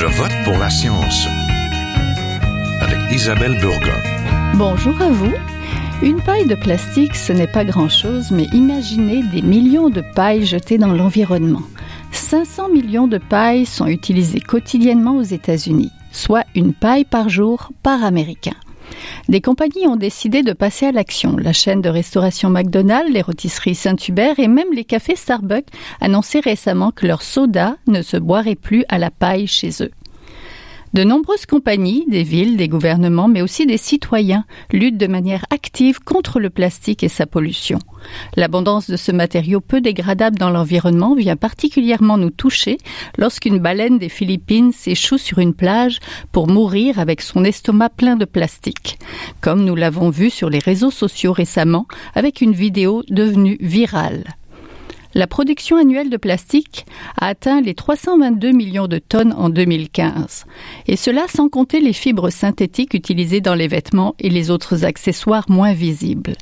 Je vote pour la science avec Isabelle Burgon. Bonjour à vous. Une paille de plastique, ce n'est pas grand-chose, mais imaginez des millions de pailles jetées dans l'environnement. 500 millions de pailles sont utilisées quotidiennement aux États-Unis, soit une paille par jour par Américain. Des compagnies ont décidé de passer à l'action. La chaîne de restauration McDonald's, les rôtisseries Saint-Hubert et même les cafés Starbucks annonçaient récemment que leur soda ne se boirait plus à la paille chez eux. De nombreuses compagnies, des villes, des gouvernements, mais aussi des citoyens luttent de manière active contre le plastique et sa pollution. L'abondance de ce matériau peu dégradable dans l'environnement vient particulièrement nous toucher lorsqu'une baleine des Philippines s'échoue sur une plage pour mourir avec son estomac plein de plastique, comme nous l'avons vu sur les réseaux sociaux récemment avec une vidéo devenue virale. La production annuelle de plastique a atteint les 322 millions de tonnes en 2015, et cela sans compter les fibres synthétiques utilisées dans les vêtements et les autres accessoires moins visibles.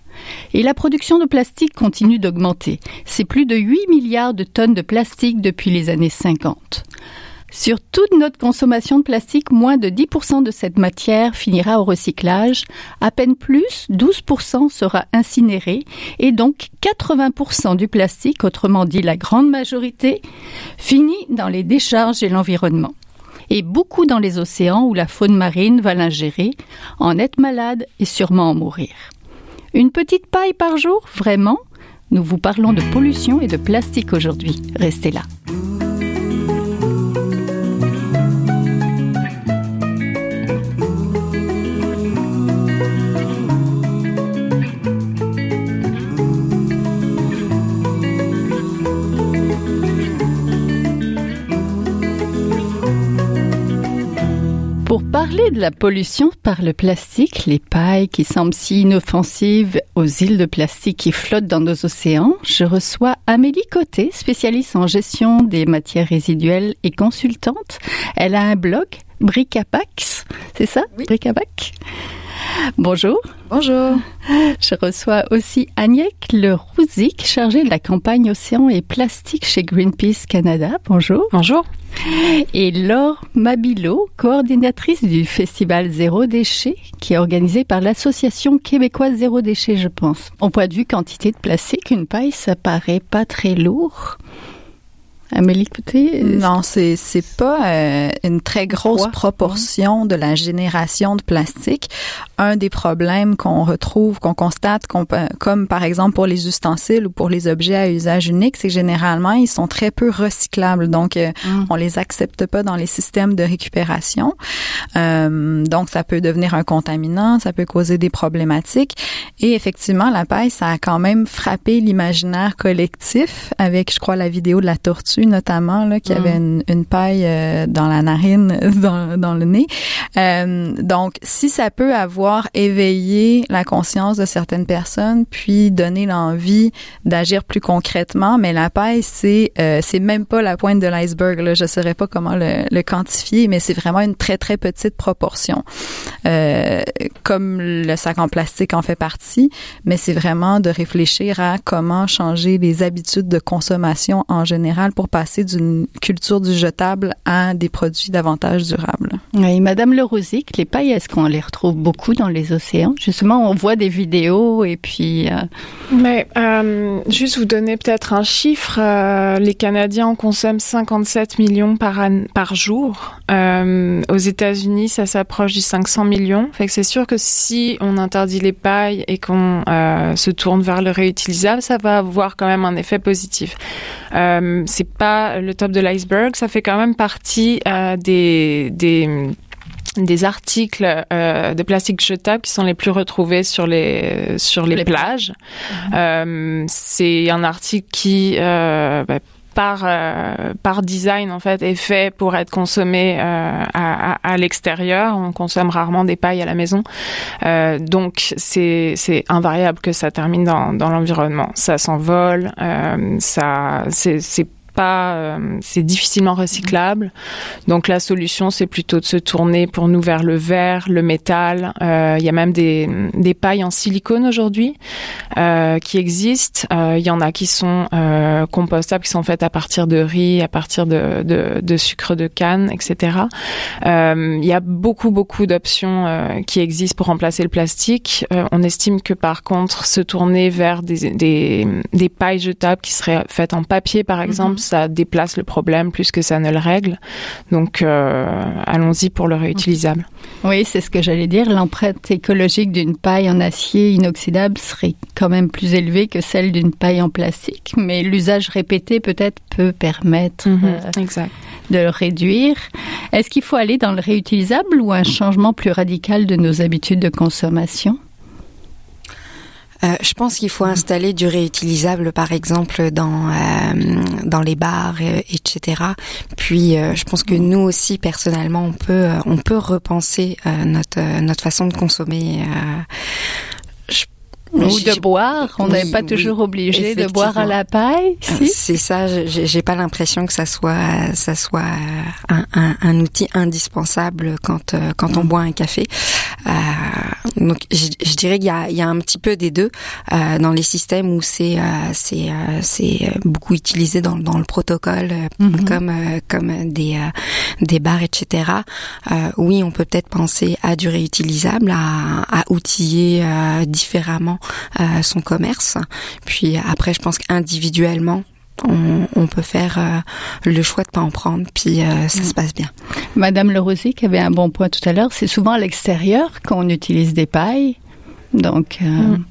Et la production de plastique continue d'augmenter. C'est plus de 8 milliards de tonnes de plastique depuis les années 50. Sur toute notre consommation de plastique, moins de 10% de cette matière finira au recyclage, à peine plus, 12% sera incinéré et donc 80% du plastique, autrement dit la grande majorité, finit dans les décharges et l'environnement. Et beaucoup dans les océans où la faune marine va l'ingérer, en être malade et sûrement en mourir. Une petite paille par jour, vraiment? Nous vous parlons de pollution et de plastique aujourd'hui. Restez là. Parler de la pollution par le plastique, les pailles qui semblent si inoffensives aux îles de plastique qui flottent dans nos océans, je reçois Amélie Côté, spécialiste en gestion des matières résiduelles et consultante. Elle a un blog, Bricapax, c'est ça? Oui. Bricapax Bonjour. Bonjour. Je reçois aussi Agnès Le Rouzic, chargée de la campagne Océan et Plastique chez Greenpeace Canada. Bonjour. Bonjour. Et Laure Mabilo, coordinatrice du festival Zéro Déchet, qui est organisé par l'association québécoise Zéro Déchet, je pense. Au point de vue quantité de plastique, une paille, ça paraît pas très lourd. Amélie, écoutez. Non, c'est c'est pas euh, une très grosse Quoi? proportion de la génération de plastique. Un des problèmes qu'on retrouve, qu'on constate, qu'on comme par exemple pour les ustensiles ou pour les objets à usage unique, c'est que généralement ils sont très peu recyclables. Donc euh, Mm. on les accepte pas dans les systèmes de récupération. Euh, donc ça peut devenir un contaminant, ça peut causer des problématiques. Et effectivement, la paille, ça a quand même frappé l'imaginaire collectif avec, je crois, la vidéo de la tortue notamment, là, qui Mm. avait une, une paille euh, dans la narine, dans, dans le nez. Euh, donc, si ça peut avoir éveillé la conscience de certaines personnes, puis donner l'envie d'agir plus concrètement, mais la paille, c'est euh, c'est même pas la pointe de l'iceberg. Là, je saurais pas comment le, le quantifier, mais c'est vraiment une très très petite proportion. Euh, comme le sac en plastique en fait partie, mais c'est vraiment de réfléchir à comment changer les habitudes de consommation en général pour passer d'une culture du jetable à des produits davantage durables. Et Madame Le Rouzic, les pailles, est-ce qu'on les retrouve beaucoup dans les océans? Justement, on voit des vidéos et puis... euh, Mais euh, juste vous donner peut-être un chiffre, euh, les Canadiens en consomment 57 millions par an, par jour. Euh, aux États-Unis, ça s'approche du 500 millions. Fait que c'est sûr que si on interdit les pailles et qu'on euh, se tourne vers le réutilisable, ça va avoir quand même un effet positif. Euh, c'est pas le top de l'iceberg, ça fait quand même partie euh, des des des articles euh, de plastique jetable qui sont les plus retrouvés sur les sur les, Les plages. Euh, c'est un article qui euh, bah, par euh, par design en fait est fait pour être consommé euh, à, à, à l'extérieur. On consomme rarement des pailles à la maison, euh, donc c'est c'est invariable que ça termine dans dans l'environnement. Ça s'envole, ça c'est pas, euh, c'est difficilement recyclable. Donc la solution, c'est plutôt de se tourner pour nous vers le verre, le métal. Euh, il y a même des, des pailles en silicone aujourd'hui euh, qui existent. Il y en a qui sont compostables, qui sont faites à partir de riz, à partir de, de, de sucre de canne, etc. Il y a beaucoup beaucoup d'options qui existent pour remplacer le plastique. on estime que par contre, se tourner vers des, des, des pailles jetables qui seraient faites en papier, par exemple, mhm. Ça déplace le problème plus que ça ne le règle. Donc, euh, allons-y pour le réutilisable. Oui, c'est ce que j'allais dire. L'empreinte écologique d'une paille en acier inoxydable serait quand même plus élevée que celle d'une paille en plastique, mais l'usage répété peut-être peut permettre mhm, euh, de le réduire. Est-ce qu'il faut aller dans le réutilisable ou un changement plus radical de nos habitudes de consommation? Euh, je pense qu'il faut installer du réutilisable, par exemple, dans euh, dans les bars, euh, etc. Puis, je pense que nous aussi, personnellement, on peut on peut repenser notre notre façon de consommer. Ou de boire. On n'est pas toujours obligé de boire à la paille. Si? C'est ça. J'ai pas l'impression que ça soit ça soit un, un, un outil indispensable quand quand on boit un café. Euh, donc je, je dirais qu'il y a, il y a un petit peu des deux euh, dans les systèmes où c'est euh, c'est euh, c'est beaucoup utilisé dans, dans le protocole mhm. comme comme des des bars etc. oui, on peut peut-être penser à du réutilisable, à, à outiller différemment son commerce. Puis après, je pense qu'individuellement, on, peut faire euh, le choix de pas en prendre, puis euh, ça se passe bien. Madame Le Rosy, qui avait un bon point tout à l'heure, c'est souvent à l'extérieur qu'on utilise des pailles, donc. Euh, mm.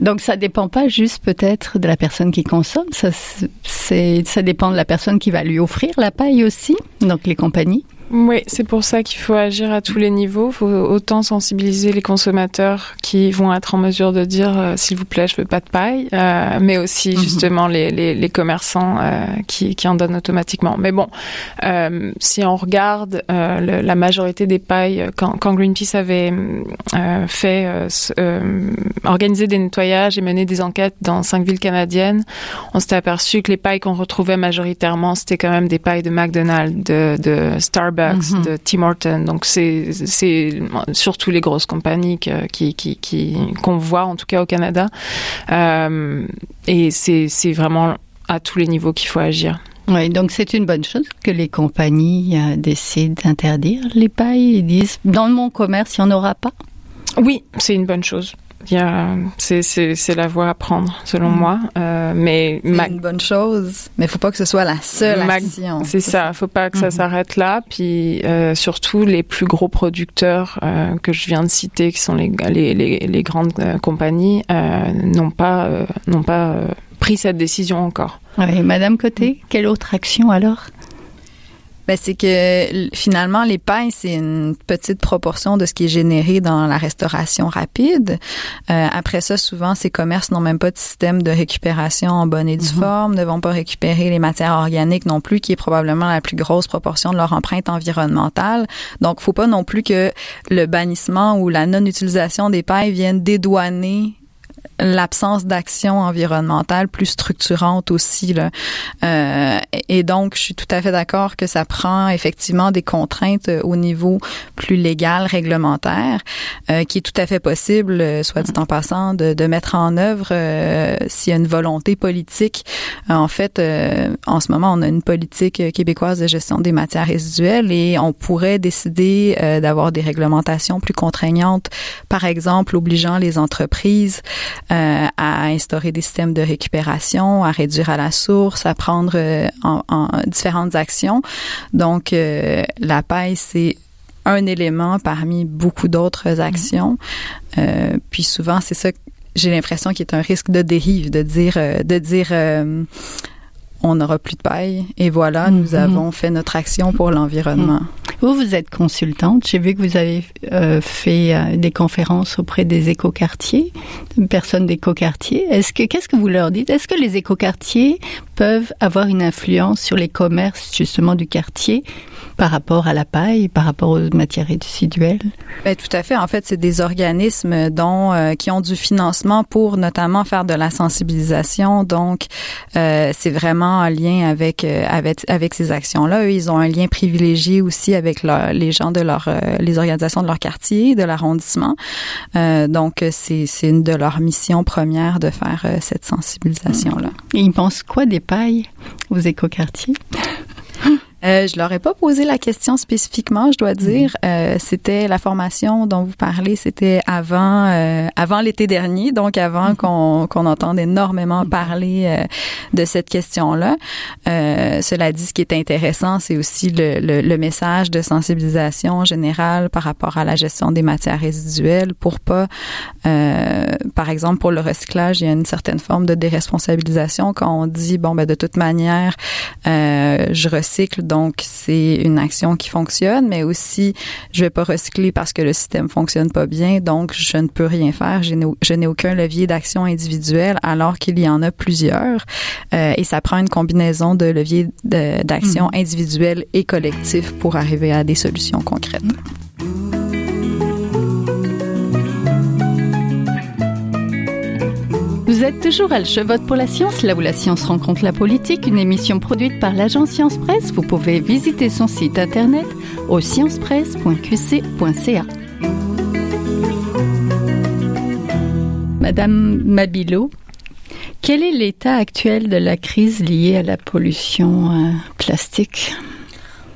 Donc ça dépend pas juste peut-être de la personne qui consomme, ça ça dépend de la personne qui va lui offrir la paille aussi, donc les compagnies. Oui, c'est pour ça qu'il faut agir à tous les niveaux. Il faut autant sensibiliser les consommateurs qui vont être en mesure de dire euh, s'il vous plaît, je veux pas de paille, euh, mais aussi mhm. justement les, les, les commerçants euh, qui, qui en donnent automatiquement. Mais bon, euh, si on regarde le, la majorité des pailles, quand, quand Greenpeace avait fait organiser des nettoyages et mené des enquêtes dans cinq villes canadiennes, on s'était aperçu que les pailles qu'on retrouvait majoritairement, c'était quand même des pailles de McDonald's, de, de Starbucks Mhm. de Tim Horton. Donc c'est surtout les grosses compagnies qui qui qui qu'on voit en tout cas au Canada. Euh, et c'est c'est vraiment à tous les niveaux qu'il faut agir. Oui, donc c'est une bonne chose que les compagnies euh, décident d'interdire les pailles et disent dans mon commerce il n'y en aura pas? Oui, c'est une bonne chose c'est la voie à prendre selon mm. moi. Euh, mais c'est une bonne chose mais il faut pas que ce soit la seule action. c'est ça faut pas que ça mm-hmm. s'arrête là. Puis euh, surtout les plus gros producteurs euh, que je viens de citer qui sont les les les, les grandes compagnies n'ont pas n'ont pas pris cette décision encore. Oui madame Côté quelle autre action alors? Ben, c'est que finalement, les pailles, c'est une petite proportion de ce qui est généré dans la restauration rapide. Euh, après ça, souvent, ces commerces n'ont même pas de système de récupération en bonne et due mhm. forme, ne vont pas récupérer les matières organiques non plus, qui est probablement la plus grosse proportion de leur empreinte environnementale. Donc, faut pas non plus que le bannissement ou la non-utilisation des pailles vienne dédouaner l'absence d'action environnementale plus structurante aussi. Là. Euh, et donc, je suis tout à fait d'accord que ça prend effectivement des contraintes au niveau plus légal, réglementaire, euh, qui est tout à fait possible, euh, soit dit en passant, de, de mettre en œuvre euh, s'il y a une volonté politique. en fait, euh, en ce moment, on a une politique québécoise de gestion des matières résiduelles et on pourrait décider d'avoir des réglementations plus contraignantes, par exemple, obligeant les entreprises euh, à instaurer des systèmes de récupération, à réduire à la source, à prendre euh, en, en, différentes actions. Donc, euh, la paille, c'est un élément parmi beaucoup d'autres actions. Mm-hmm. puis souvent, c'est ça j'ai l'impression qu'il y a un risque de dérive, de dire, de dire on n'aura plus de paille. Et voilà, nous mhm. avons fait notre action pour l'environnement. Vous, vous êtes consultante. J'ai vu que vous avez euh, fait euh, des conférences auprès des écoquartiers, personnes d'écoquartiers. Est-ce que qu'est-ce que vous leur dites? Est-ce que les écoquartiers peuvent avoir une influence sur les commerces justement du quartier par rapport à la paille, par rapport aux matières résiduelles? Ben, tout à fait. En fait, c'est des organismes dont euh, qui ont du financement pour notamment faire de la sensibilisation. Donc, euh, c'est vraiment un lien avec euh, avec avec ces actions-là. Eux, ils ont un lien privilégié aussi avec les gens de leur les organisations de leur quartier, de l'arrondissement. donc, c'est c'est une de leurs missions premières de faire cette sensibilisation-là. Et ils pensent quoi des pailles aux écoquartiers? Euh, je leur ai pas posé la question spécifiquement, je dois mhm. dire. Euh, c'était la formation dont vous parlez, c'était avant euh, avant l'été dernier, donc avant mhm. qu'on qu'on entende énormément mhm. parler euh, de cette question-là. cela dit, ce qui est intéressant, c'est aussi le, le, le, message de sensibilisation générale par rapport à la gestion des matières résiduelles pour pas, par exemple, pour le recyclage, il y a une certaine forme de déresponsabilisation quand on dit bon ben de toute manière, je recycle donc, c'est une action qui fonctionne, mais aussi, je vais pas recycler parce que le système fonctionne pas bien, donc je ne peux rien faire. Je n'ai aucun levier d'action individuelle alors qu'il y en a plusieurs. Euh, et ça prend une combinaison de leviers d'action mmh. individuelle et collectif pour arriver à des solutions concrètes. Vous êtes toujours à Je vote pour la science, là où la science rencontre la politique, une émission produite par l'agence Science Presse. Vous pouvez visiter son site internet au sciencepresse.qc.ca. Madame Mabilo, quel est l'état actuel de la crise liée à la pollution euh, plastique?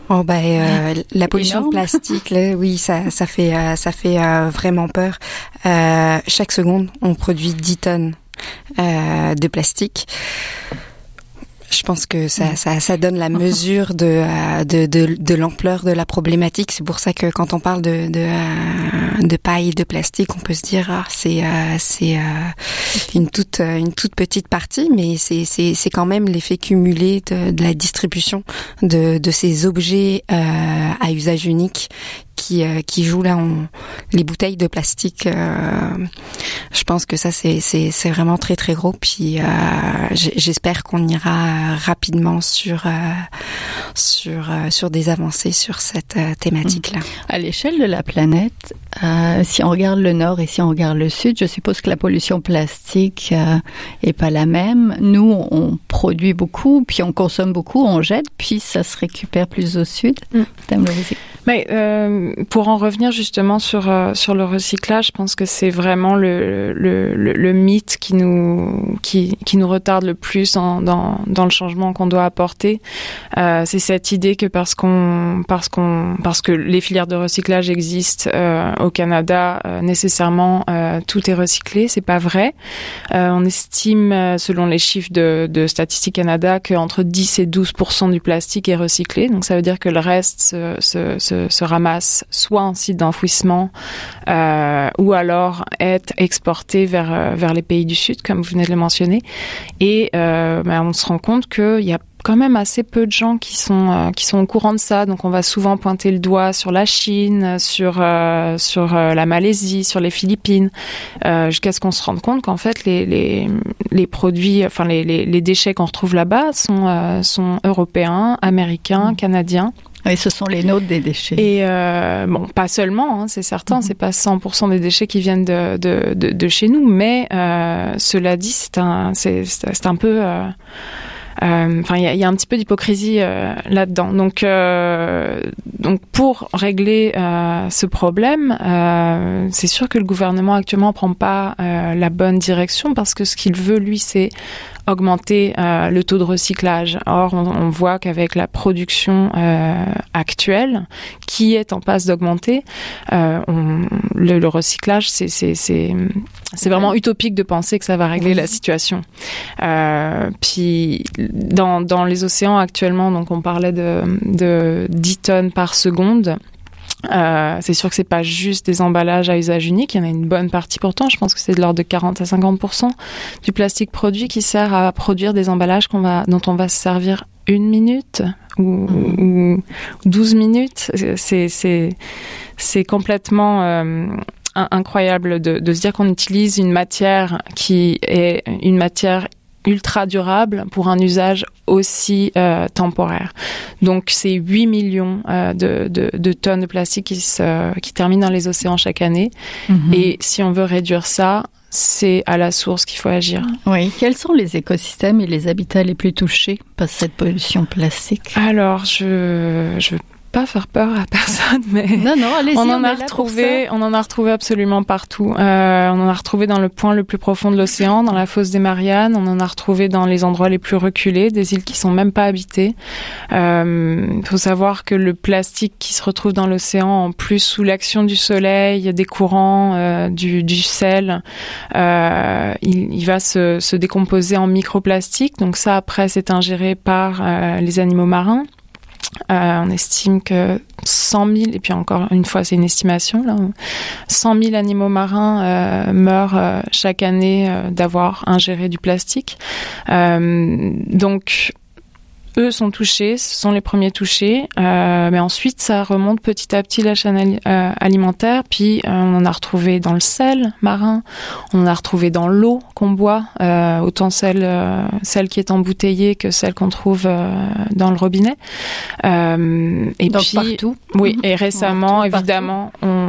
Oh bah euh, la pollution plastique, oui, ça, ça fait euh, ça fait vraiment peur. chaque seconde, on produit 10 tonnes euh, de plastique. Je pense que ça, ça, ça donne la mesure de, euh, de, de, de l'ampleur de la problématique. C'est pour ça que quand on parle de, de, euh, de paille et de plastique, on peut se dire ah, c'est c'est une toute une toute petite partie, mais c'est c'est c'est quand même l'effet cumulé de, de, la distribution de de ces objets à usage unique qui, euh, qui jouent là, on, les bouteilles de plastique. Euh, je pense que ça c'est c'est c'est vraiment très très gros. Puis euh, j'espère qu'on ira rapidement sur sur sur des avancées sur cette thématique là. À l'échelle de la planète, si on regarde le nord et si on regarde le sud, je suppose que la pollution plastique est pas la même. Nous, on produit beaucoup, puis on consomme beaucoup, on jette, puis ça se récupère plus au sud. Mm. Mais euh, pour en revenir justement sur euh, sur le recyclage, je pense que c'est vraiment le, le, le, le, mythe qui nous qui, qui nous retarde le plus dans dans, dans le changement qu'on doit apporter. Euh, c'est cette idée que parce qu'on parce qu'on parce que les filières de recyclage existent euh, au Canada, euh, nécessairement tout est recyclé. C'est pas vrai. on estime, selon les chiffres de, de Statistique Canada, qu'entre 10 et 12% du plastique est recyclé. Donc ça veut dire que le reste se, se, se, se ramasse soit en site d'enfouissement euh, ou alors est exporté vers, euh, vers les pays du Sud, comme vous venez de le mentionner. Et euh, ben, on se rend compte qu'il y a quand même assez peu de gens qui sont qui sont au courant de ça. Donc on va souvent pointer le doigt sur la Chine, sur sur la Malaisie, sur les Philippines, jusqu'à ce qu'on se rende compte qu'en fait les, les les produits, enfin les les, déchets qu'on retrouve là-bas sont sont européens, américains, canadiens. Et ce sont les nôtres des déchets. Et euh, bon, pas seulement, hein, c'est certain, mm-hmm. c'est pas 100% des déchets qui viennent de, de, de, de chez nous, mais euh, cela dit, c'est un, c'est, c'est un peu. Euh, Enfin, il y a, y a, un petit peu d'hypocrisie euh, là-dedans. Donc, euh, donc pour régler ce problème, c'est sûr que le gouvernement actuellement prend pas la bonne direction parce que ce qu'il veut, lui, c'est augmenter euh, le taux de recyclage. Or, on, on voit qu'avec la production euh, actuelle, qui est en passe d'augmenter, euh, le, le, recyclage, c'est c'est vraiment utopique de penser que ça va régler la situation. Euh, puis dans, dans les océans actuellement, donc on parlait de, de 10 tonnes par seconde. Euh, c'est sûr que c'est pas juste des emballages à usage unique, il y en a une bonne partie pourtant, je pense que c'est de l'ordre de 40 à 50% du plastique produit qui sert à produire des emballages qu'on va dont on va se servir une minute ou, mmh. ou 12 minutes, c'est c'est c'est complètement euh, incroyable de, de se dire qu'on utilise une matière qui est une matière ultra durable pour un usage aussi euh, temporaire. Donc c'est 8 millions euh, de, de, de, tonnes de plastique qui, se, qui terminent dans les océans chaque année. Mhm. Et si on veut réduire ça, c'est à la source qu'il faut agir. Oui. Quels sont les écosystèmes et les habitats les plus touchés par cette pollution plastique? Alors, je je veux pas faire peur à personne, mais Non, non, allez-y. on en a retrouvé, on en a retrouvé absolument partout. Euh, on en a retrouvé dans le point le plus profond de l'océan, dans la fosse des Mariannes. On en a retrouvé dans les endroits les plus reculés, des îles qui sont même pas habitées. Il faut savoir que le plastique qui se retrouve dans l'océan, en plus sous l'action du soleil, des courants, euh, du, du sel, euh, il, il va se, se décomposer en microplastique. Donc ça, après, c'est ingéré par euh, les animaux marins. Euh, on estime que 100 000, et puis encore une fois, c'est une estimation, là, 100 000 animaux marins euh, meurent euh, chaque année d'avoir ingéré du plastique. Donc, eux sont touchés, ce sont les premiers touchés, euh, mais ensuite ça remonte petit à petit la chaîne euh, alimentaire, puis euh, on en a retrouvé dans le sel marin, on en a retrouvé dans l'eau qu'on boit, euh, autant celle, celle qui est embouteillée que celle qu'on trouve dans le robinet. Et Donc puis, partout. oui, Mhm. et récemment, évidemment, on,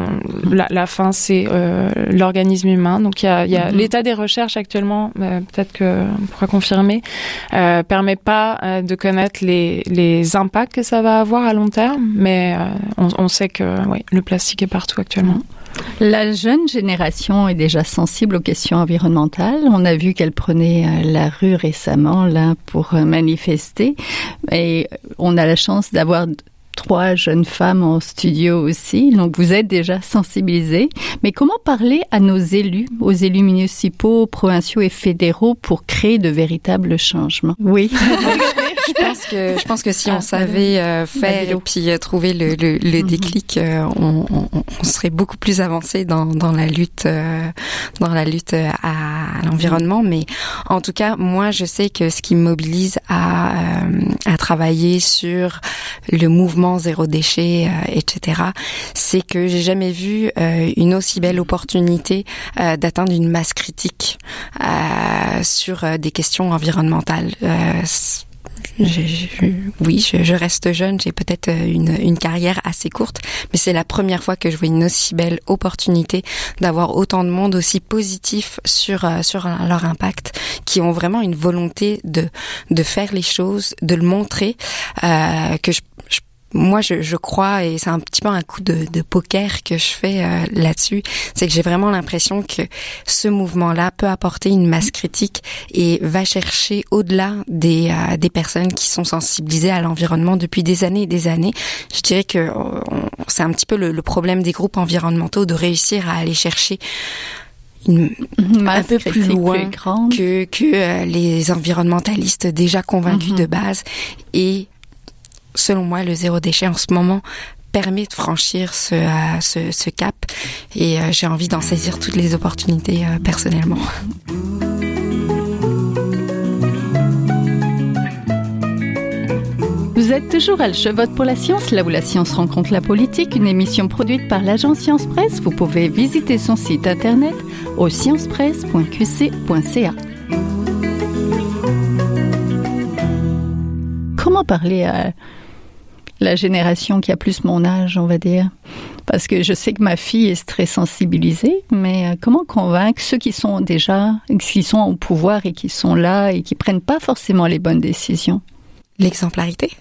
la, la fin, c'est euh, l'organisme humain. Donc, il y a, il y a Mhm. l'état des recherches actuellement, euh, peut-être qu'on pourra confirmer, euh, permet pas euh, de connaître les, les impacts que ça va avoir à long terme, mais euh, on, on sait que oui, le plastique est partout actuellement. La jeune génération est déjà sensible aux questions environnementales. On a vu qu'elle prenait euh, la rue récemment là pour euh, manifester et on a la chance d'avoir trois jeunes femmes en studio aussi. Donc vous êtes déjà sensibilisés. Mais comment parler à nos élus, aux élus municipaux, provinciaux et fédéraux pour créer de véritables changements? Oui. Je pense que je pense que si Ah, on savait euh, faire et puis euh, trouver le, le, le Mhm. déclic, euh, on, on, on serait beaucoup plus avancé dans, dans la lutte euh, dans la lutte à, à l'environnement. Mais en tout cas, moi, je sais que ce qui me mobilise à euh, à travailler sur le mouvement zéro déchet, euh, etc., c'est que j'ai jamais vu euh, une aussi belle opportunité euh, d'atteindre une masse critique euh, sur euh, des questions environnementales. Oui, je, je reste jeune, j'ai peut-être euh, une, une carrière assez courte, mais c'est la première fois que je vois une aussi belle opportunité d'avoir autant de monde aussi positif sur euh, sur leur impact, qui ont vraiment une volonté de de faire les choses, de le montrer, euh, que je moi, je, je crois, et c'est un petit peu un coup de, de poker que je fais euh, là-dessus, c'est que j'ai vraiment l'impression que ce mouvement-là peut apporter une masse critique et va chercher au-delà des, euh, des personnes qui sont sensibilisées à l'environnement depuis des années et des années. Je dirais que euh, c'est un petit peu le, le problème des groupes environnementaux de réussir à aller chercher une, Masse peu plus loin que, que euh, les environnementalistes déjà convaincus Mhm. de base. Et selon moi, le zéro déchet en ce moment permet de franchir ce, euh, ce, cap et euh, j'ai envie d'en saisir toutes les opportunités euh, personnellement. Vous êtes toujours à Je vote pour la science, là où la science rencontre la politique, une émission produite par l'agence Science Presse. Vous pouvez visiter son site internet au sciencepresse.qc.ca. Comment parler à la génération qui a plus mon âge, on va dire Parce que je sais que ma fille est très sensibilisée, mais euh, comment convaincre ceux qui sont déjà, qui sont au pouvoir et qui sont là et qui prennent pas forcément les bonnes décisions? L'exemplarité?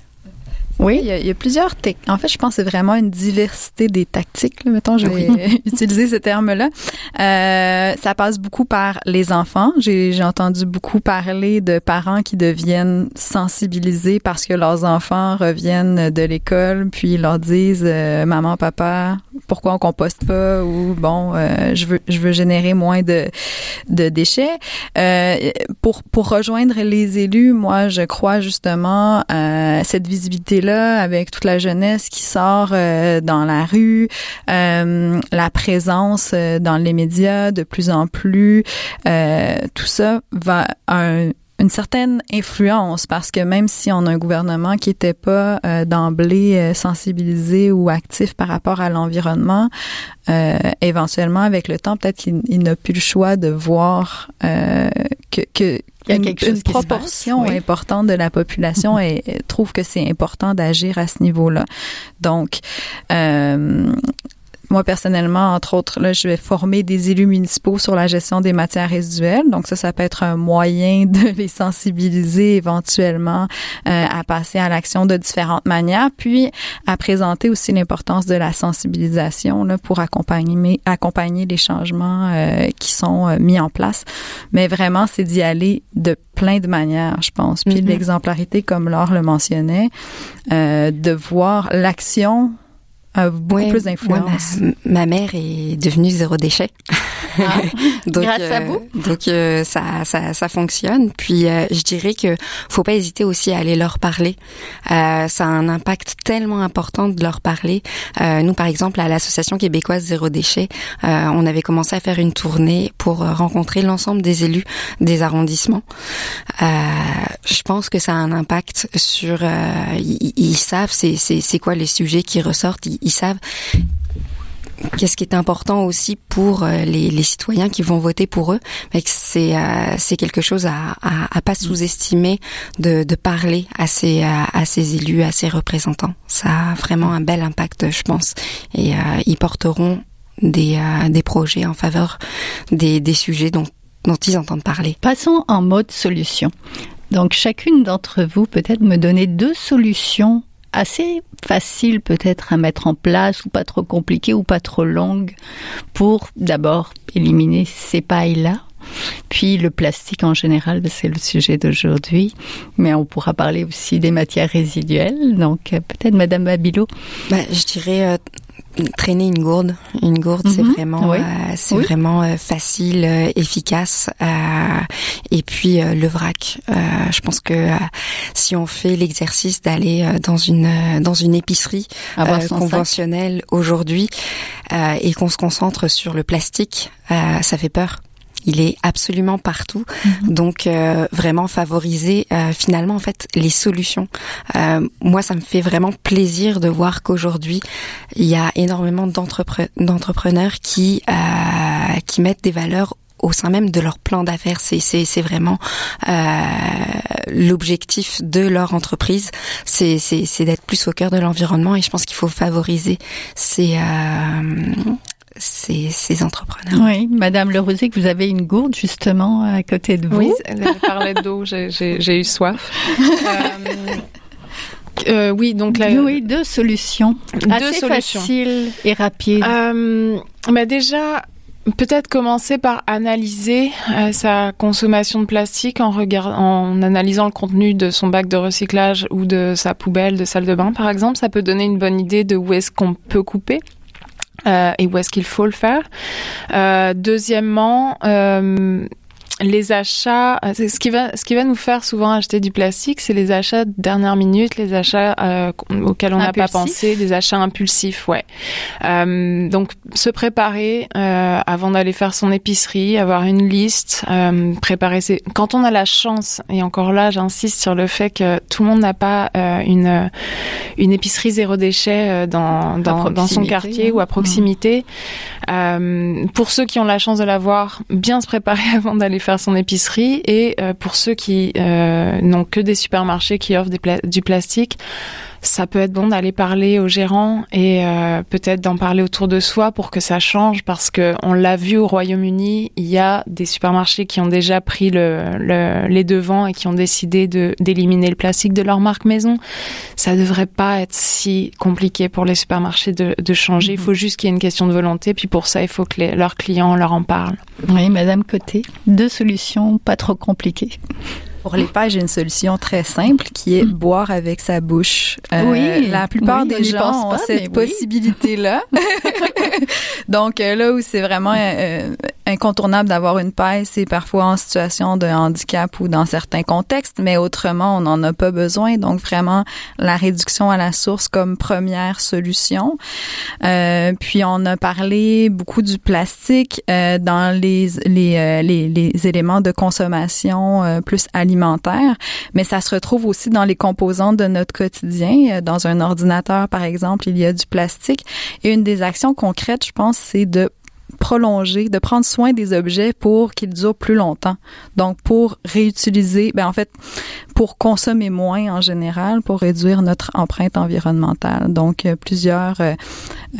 Oui, il y, a, il y a plusieurs techniques. En fait, je pense que c'est vraiment une diversité des tactiques. Là. Mettons, je vais utiliser ce terme-là. Euh, ça passe beaucoup par les enfants. J'ai entendu beaucoup parler de parents qui deviennent sensibilisés parce que leurs enfants reviennent de l'école, puis ils leur disent euh, maman, papa, pourquoi on composte pas ou bon, euh, je veux je veux générer moins de de déchets. Euh, pour pour rejoindre les élus, moi, je crois justement à cette visibilité avec toute la jeunesse qui sort euh, dans la rue, euh, la présence euh, dans les médias de plus en plus, euh, tout ça va un, une certaine influence parce que même si on a un gouvernement qui n'était pas euh, d'emblée euh, sensibilisé ou actif par rapport à l'environnement, euh, éventuellement avec le temps, peut-être qu'il n'a plus le choix de voir que, que il y a quelque une, chose proportion importante de la population et, trouve que c'est important d'agir à ce niveau-là. Donc, euh, moi, personnellement, entre autres, là, je vais former des élus municipaux sur la gestion des matières résiduelles. Donc, ça, ça peut être un moyen de les sensibiliser éventuellement euh, à passer à l'action de différentes manières, puis à présenter aussi l'importance de la sensibilisation là, pour accompagner, accompagner les changements euh, qui sont euh, mis en place. Mais vraiment, c'est d'y aller de plein de manières, je pense. Puis mm-hmm. l'exemplarité, comme Laure le mentionnait, de voir l'action beaucoup plus d'influence. ma, mère est devenue zéro déchet. Ah, donc, grâce à euh, vous. Donc euh, ça, ça, ça fonctionne. Puis euh, je dirais que faut pas hésiter aussi à aller leur parler. ça a un impact tellement important de leur parler. nous, par exemple, à l'association québécoise zéro déchet, on avait commencé à faire une tournée pour rencontrer l'ensemble des élus des arrondissements. je pense que ça a un impact sur. Ils, ils, savent c'est c'est quoi les sujets qui ressortent ils savent qu'est-ce qui est important aussi pour euh, les, citoyens qui vont voter pour eux, euh, c'est quelque chose à, à, pas sous-estimer de, parler à ces élus, à ces représentants. Ça a vraiment un bel impact, je pense, et euh, ils porteront des projets en faveur des sujets dont dont ils entendent parler. Passons en mode solution. Donc chacune d'entre vous peut-être me donner deux solutions assez facile peut-être à mettre en place ou pas trop compliqué ou pas trop longue pour d'abord éliminer ces pailles-là. Puis le plastique en général, c'est le sujet d'aujourd'hui, mais on pourra parler aussi des matières résiduelles. Donc euh, peut-être Madame Babilo. Bah, je dirais euh, traîner une gourde une gourde c'est mhm. vraiment euh, c'est vraiment euh, facile euh, efficace et puis le vrac je pense que si on fait l'exercice d'aller dans une dans une épicerie conventionnelle aujourd'hui et qu'on se concentre sur le plastique ça fait peur il est absolument partout. Mhm. Donc euh, vraiment favoriser euh, finalement en fait les solutions. Euh, moi, ça me fait vraiment plaisir de voir qu'aujourd'hui il y a énormément d'entrepreneurs qui qui mettent des valeurs au sein même de leur plan d'affaires. C'est c'est vraiment l'objectif de leur entreprise. C'est c'est d'être plus au cœur de l'environnement et je pense qu'il faut favoriser ces ces, ces entrepreneurs. Oui, Madame Le que vous avez une gourde justement à côté de vous. Oui, elle parlait d'eau, j'ai eu soif. Euh, euh, oui, donc là, oui, deux solutions, deux assez solutions. faciles et rapides. Euh, bah déjà, Peut-être commencer par analyser euh, sa consommation de plastique en, regard en analysant le contenu de son bac de recyclage ou de sa poubelle de salle de bain, par exemple. Ça peut donner une bonne idée de où est-ce qu'on peut couper. Euh, et où est-ce qu'il faut le faire? Euh, deuxièmement, euh, les achats, euh, ce qui va, ce qui va nous faire souvent acheter du plastique, c'est les achats de dernière minute, les achats euh, auxquels on n'a pas pensé, des achats impulsifs, ouais. Euh, donc se préparer euh, avant d'aller faire son épicerie, avoir une liste, euh, préparer ses. Quand on a la chance, et encore là, j'insiste sur le fait que tout le monde n'a pas une une épicerie zéro déchet dans dans, dans son quartier ou à proximité. Mmh. pour ceux qui ont la chance de l'avoir, bien se préparer avant d'aller faire son épicerie et euh, pour ceux qui euh, n'ont que des supermarchés qui offrent du plastique, ça peut être bon d'aller parler aux gérants et euh, peut-être d'en parler autour de soi pour que ça change parce que on l'a vu au Royaume-Uni, il y a des supermarchés qui ont déjà pris le, les devants et qui ont décidé de d'éliminer le plastique de leur marque maison. Ça devrait pas être si compliqué pour les supermarchés de, de changer. Il mhm. faut juste qu'il y ait une question de volonté. Puis pour ça, il faut que les, leurs clients leur en parlent. Oui, Madame Côté, deux solutions pas trop compliquées. Pour les pages, j'ai une solution très simple qui est mm. boire avec sa bouche. Euh, oui, la plupart des gens ont cette possibilité-là. Donc euh, là où c'est vraiment euh, incontournable d'avoir une paille, c'est parfois en situation de handicap ou dans certains contextes, mais autrement, on n'en a pas besoin. Donc, vraiment, la réduction à la source comme première solution. Euh, puis, on a parlé beaucoup du plastique euh, dans les, les, les, les, éléments de consommation plus alimentaire, mais ça se retrouve aussi dans les composantes de notre quotidien. Dans un ordinateur, par exemple, il y a du plastique. Et une des actions concrètes, je pense, c'est de prolonger, de prendre soin des objets pour qu'ils durent plus longtemps. Donc pour réutiliser, ben en fait pour consommer moins en général, pour réduire notre empreinte environnementale. Donc euh, plusieurs euh,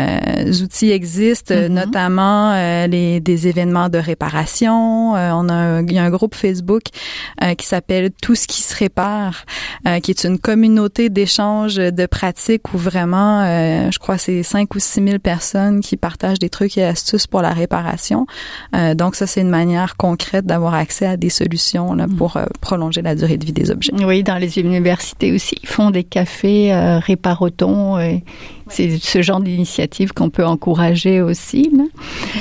euh, outils existent, mm-hmm. notamment les des événements de réparation. on a il y a un groupe Facebook qui s'appelle Tout ce qui se répare, qui est une communauté d'échange de pratiques où vraiment, je crois, c'est 5 ou 6 000 personnes qui partagent des trucs et astuces pour la réparation. Euh, donc ça, c'est une manière concrète d'avoir accès à des solutions là, mm. pour euh, prolonger la durée de vie des objets. Oui, dans les universités aussi, ils font des cafés euh, réparotons. c'est ce genre d'initiative qu'on peut encourager aussi.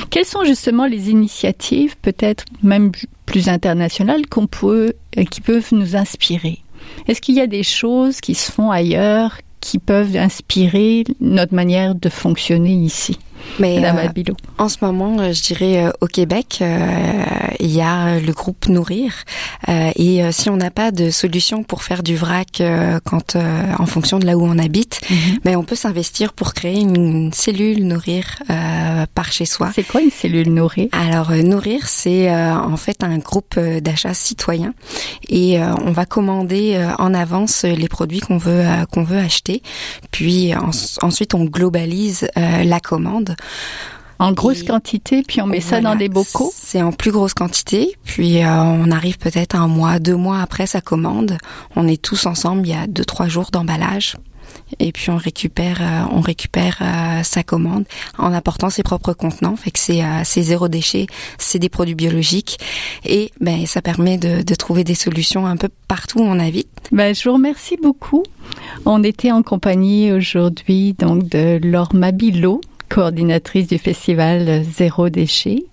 Quelles sont justement les initiatives, peut-être même plus internationales, qu'on peut, qui peuvent nous inspirer? Est-ce qu'il y a des choses qui se font ailleurs qui peuvent inspirer notre manière de fonctionner ici? Mais euh, en ce moment, euh, je dirais euh, au Québec, il y a le groupe Nourrir. et si on n'a pas de solution pour faire du vrac quand en fonction de là où on habite, mhm. ben, on peut s'investir pour créer une cellule Nourrir par chez soi. C'est quoi une cellule Nourrir? Alors Nourrir, c'est en fait un groupe d'achat citoyen et on va commander en avance les produits qu'on veut qu'on veut acheter. Puis ensuite on globalise la commande en grosse quantité, puis on met ça dans des bocaux. C'est en plus grosse quantité, puis euh, on arrive peut-être un mois, deux mois après sa commande. On est tous ensemble, il y a deux trois jours d'emballage, et puis on récupère, euh, on récupère euh, sa commande en apportant ses propres contenants. Fait que c'est c'est zéro déchet, c'est des produits biologiques, et ben ça permet de, de trouver des solutions un peu partout où on habite. Ben je vous remercie beaucoup. On était en compagnie aujourd'hui donc de Laure Mabilo coordinatrice du festival Zéro Déchet,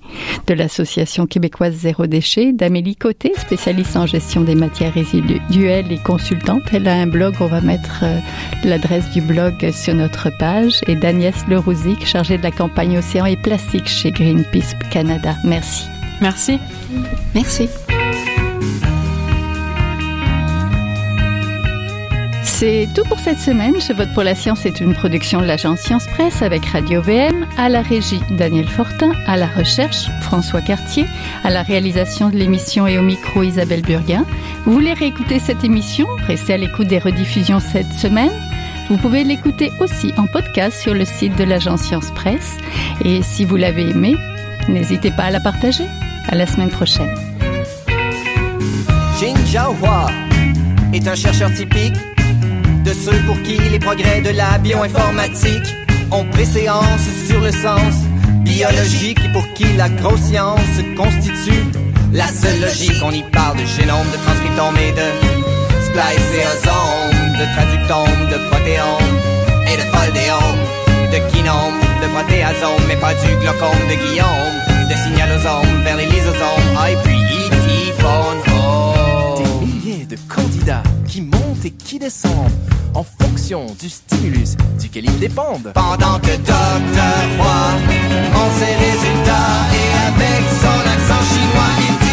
de l'association québécoise Zéro Déchet, d'Amélie Côté, spécialiste en gestion des matières résiduelles et consultante. Elle a un blog, on va mettre euh, l'adresse du blog sur notre page, et d'Agnès Lerouzic, chargée de la campagne Océan et Plastique chez Greenpeace Canada. Merci. Merci. Merci. C'est tout pour cette semaine. Je pour la science est une production de l'agence Science Presse avec Radio VM, à la régie Daniel Fortin, à la recherche François Cartier, à la réalisation de l'émission et au micro Isabelle Burguin. Vous voulez réécouter cette émission? Restez à l'écoute des rediffusions cette semaine vous pouvez l'écouter aussi en podcast sur le site de l'agence Science Presse. Et si vous l'avez aimé, n'hésitez pas à la partager. À la semaine prochaine. Jin est un chercheur typique de ceux pour qui les progrès de la bioinformatique ont préséance sur le sens biologique et pour qui la grosse science constitue la seule logique. On y parle de génome, de transcriptome et de spliceosome, de traductome, de protéome et de foldéome, de kinome, de protéasome, mais pas du glaucome de Guillaume, de signalosome vers les lysosomes, et puis E.T. Des milliers de candidats qui montent et qui descendent en fonction du stimulus duquel ils dépendent. Pendant que Dr. Roy, en ses résultats et avec son accent chinois, il